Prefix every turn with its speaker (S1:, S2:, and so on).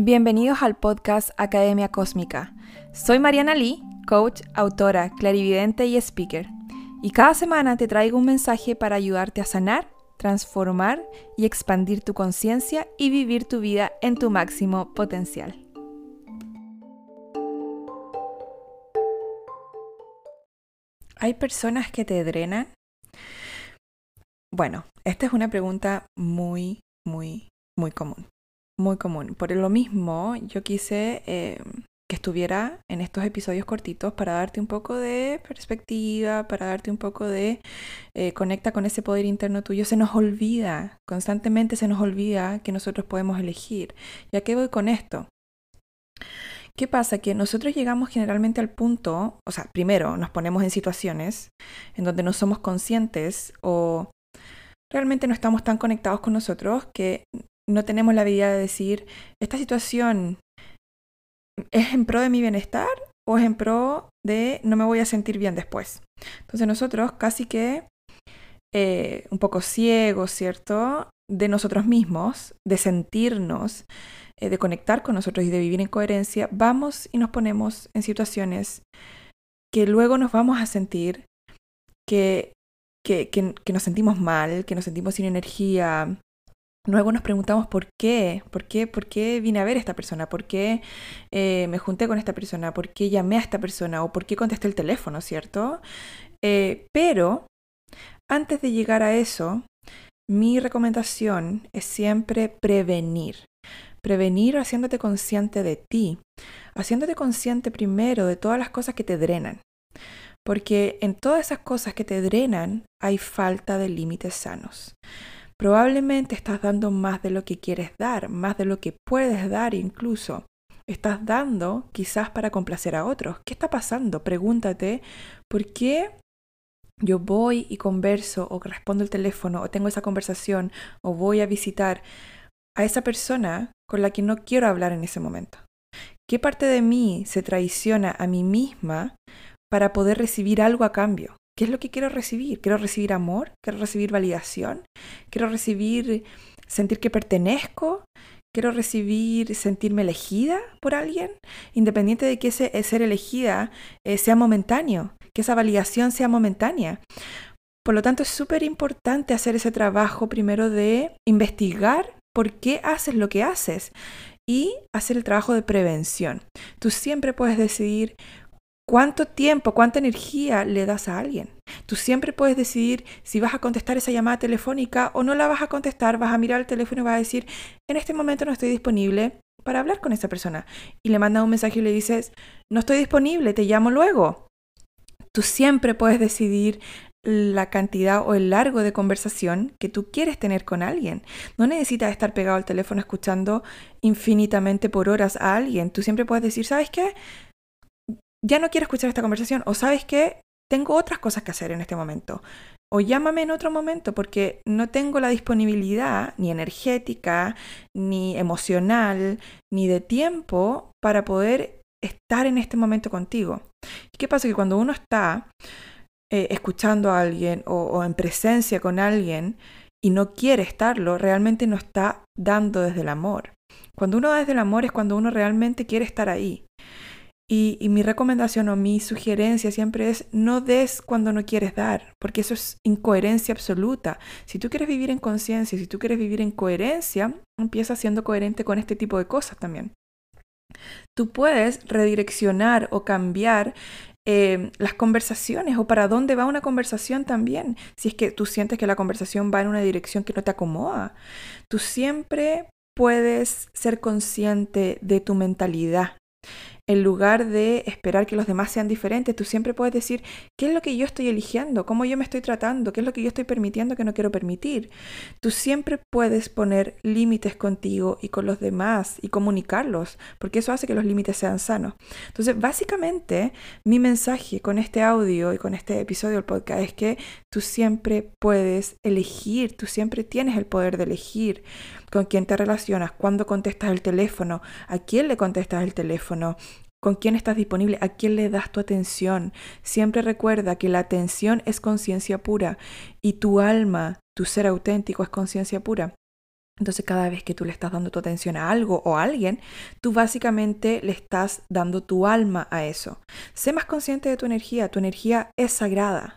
S1: Bienvenidos al podcast Academia Cósmica. Soy Mariana Lee, coach, autora, clarividente y speaker. Y cada semana te traigo un mensaje para ayudarte a sanar, transformar y expandir tu conciencia y vivir tu vida en tu máximo potencial. ¿Hay personas que te drenan? Bueno, esta es una pregunta muy, muy, muy común muy común. Por lo mismo, yo quise eh, que estuviera en estos episodios cortitos para darte un poco de perspectiva, para darte un poco de eh, conecta con ese poder interno tuyo. Se nos olvida, constantemente se nos olvida que nosotros podemos elegir. ¿Y a qué voy con esto? ¿Qué pasa? Que nosotros llegamos generalmente al punto, o sea, primero nos ponemos en situaciones en donde no somos conscientes o realmente no estamos tan conectados con nosotros que no tenemos la habilidad de decir, esta situación es en pro de mi bienestar o es en pro de no me voy a sentir bien después. Entonces nosotros casi que eh, un poco ciegos, ¿cierto? De nosotros mismos, de sentirnos, eh, de conectar con nosotros y de vivir en coherencia, vamos y nos ponemos en situaciones que luego nos vamos a sentir que, que, que nos sentimos mal, que nos sentimos sin energía, Luego nos preguntamos por qué, por qué, por qué vine a ver a esta persona, por qué eh, me junté con esta persona, por qué llamé a esta persona o por qué contesté el teléfono, ¿cierto? Eh, pero antes de llegar a eso, mi recomendación es siempre prevenir. Prevenir haciéndote consciente de ti, haciéndote consciente primero de todas las cosas que te drenan. Porque en todas esas cosas que te drenan hay falta de límites sanos. Probablemente estás dando más de lo que quieres dar, más de lo que puedes dar incluso. Estás dando quizás para complacer a otros. ¿Qué está pasando? Pregúntate, ¿por qué yo voy y converso o respondo el teléfono o tengo esa conversación o voy a visitar a esa persona con la que no quiero hablar en ese momento? ¿Qué parte de mí se traiciona a mí misma para poder recibir algo a cambio? ¿Qué es lo que quiero recibir? ¿Quiero recibir amor? ¿Quiero recibir validación? ¿Quiero recibir sentir que pertenezco? ¿Quiero recibir sentirme elegida por alguien? Independiente de que ese ser elegida eh, sea momentáneo, que esa validación sea momentánea. Por lo tanto, es súper importante hacer ese trabajo primero de investigar por qué haces lo que haces y hacer el trabajo de prevención. Tú siempre puedes decidir cuánto tiempo, cuánta energía le das a alguien. Tú siempre puedes decidir si vas a contestar esa llamada telefónica o no la vas a contestar, vas a mirar el teléfono y vas a decir, en este momento no estoy disponible para hablar con esa persona. Y le mandas un mensaje y le dices, no estoy disponible, te llamo luego. Tú siempre puedes decidir la cantidad o el largo de conversación que tú quieres tener con alguien. No necesitas estar pegado al teléfono escuchando infinitamente por horas a alguien. Tú siempre puedes decir, ¿sabes qué? Ya no quiero escuchar esta conversación o sabes que tengo otras cosas que hacer en este momento. O llámame en otro momento porque no tengo la disponibilidad ni energética, ni emocional, ni de tiempo para poder estar en este momento contigo. ¿Y qué pasa? Que cuando uno está eh, escuchando a alguien o en presencia con alguien y no quiere estarlo, realmente no está dando desde el amor. Cuando uno da desde el amor es cuando uno realmente quiere estar ahí. Y, mi recomendación o mi sugerencia siempre es no des cuando no quieres dar, porque eso es incoherencia absoluta. Si tú quieres vivir en conciencia, si tú quieres vivir en coherencia, empieza siendo coherente con este tipo de cosas también. Tú puedes redireccionar o cambiar eh, las conversaciones o para dónde va una conversación también. Si es que tú sientes que la conversación va en una dirección que no te acomoda. Tú siempre puedes ser consciente de tu mentalidad en lugar de esperar que los demás sean diferentes, tú siempre puedes decir, ¿qué es lo que yo estoy eligiendo? ¿Cómo yo me estoy tratando? ¿Qué es lo que yo estoy permitiendo que no quiero permitir? Tú siempre puedes poner límites contigo y con los demás y comunicarlos, porque eso hace que los límites sean sanos. Entonces, básicamente, mi mensaje con este audio y con este episodio del podcast es que tú siempre puedes elegir, tú siempre tienes el poder de elegir con quién te relacionas, cuándo contestas el teléfono, a quién le contestas el teléfono, con quién estás disponible, a quién le das tu atención. Siempre recuerda que la atención es conciencia pura y tu alma, tu ser auténtico es conciencia pura. Entonces cada vez que tú le estás dando tu atención a algo o a alguien, tú básicamente le estás dando tu alma a eso. Sé más consciente de tu energía, tu energía es sagrada.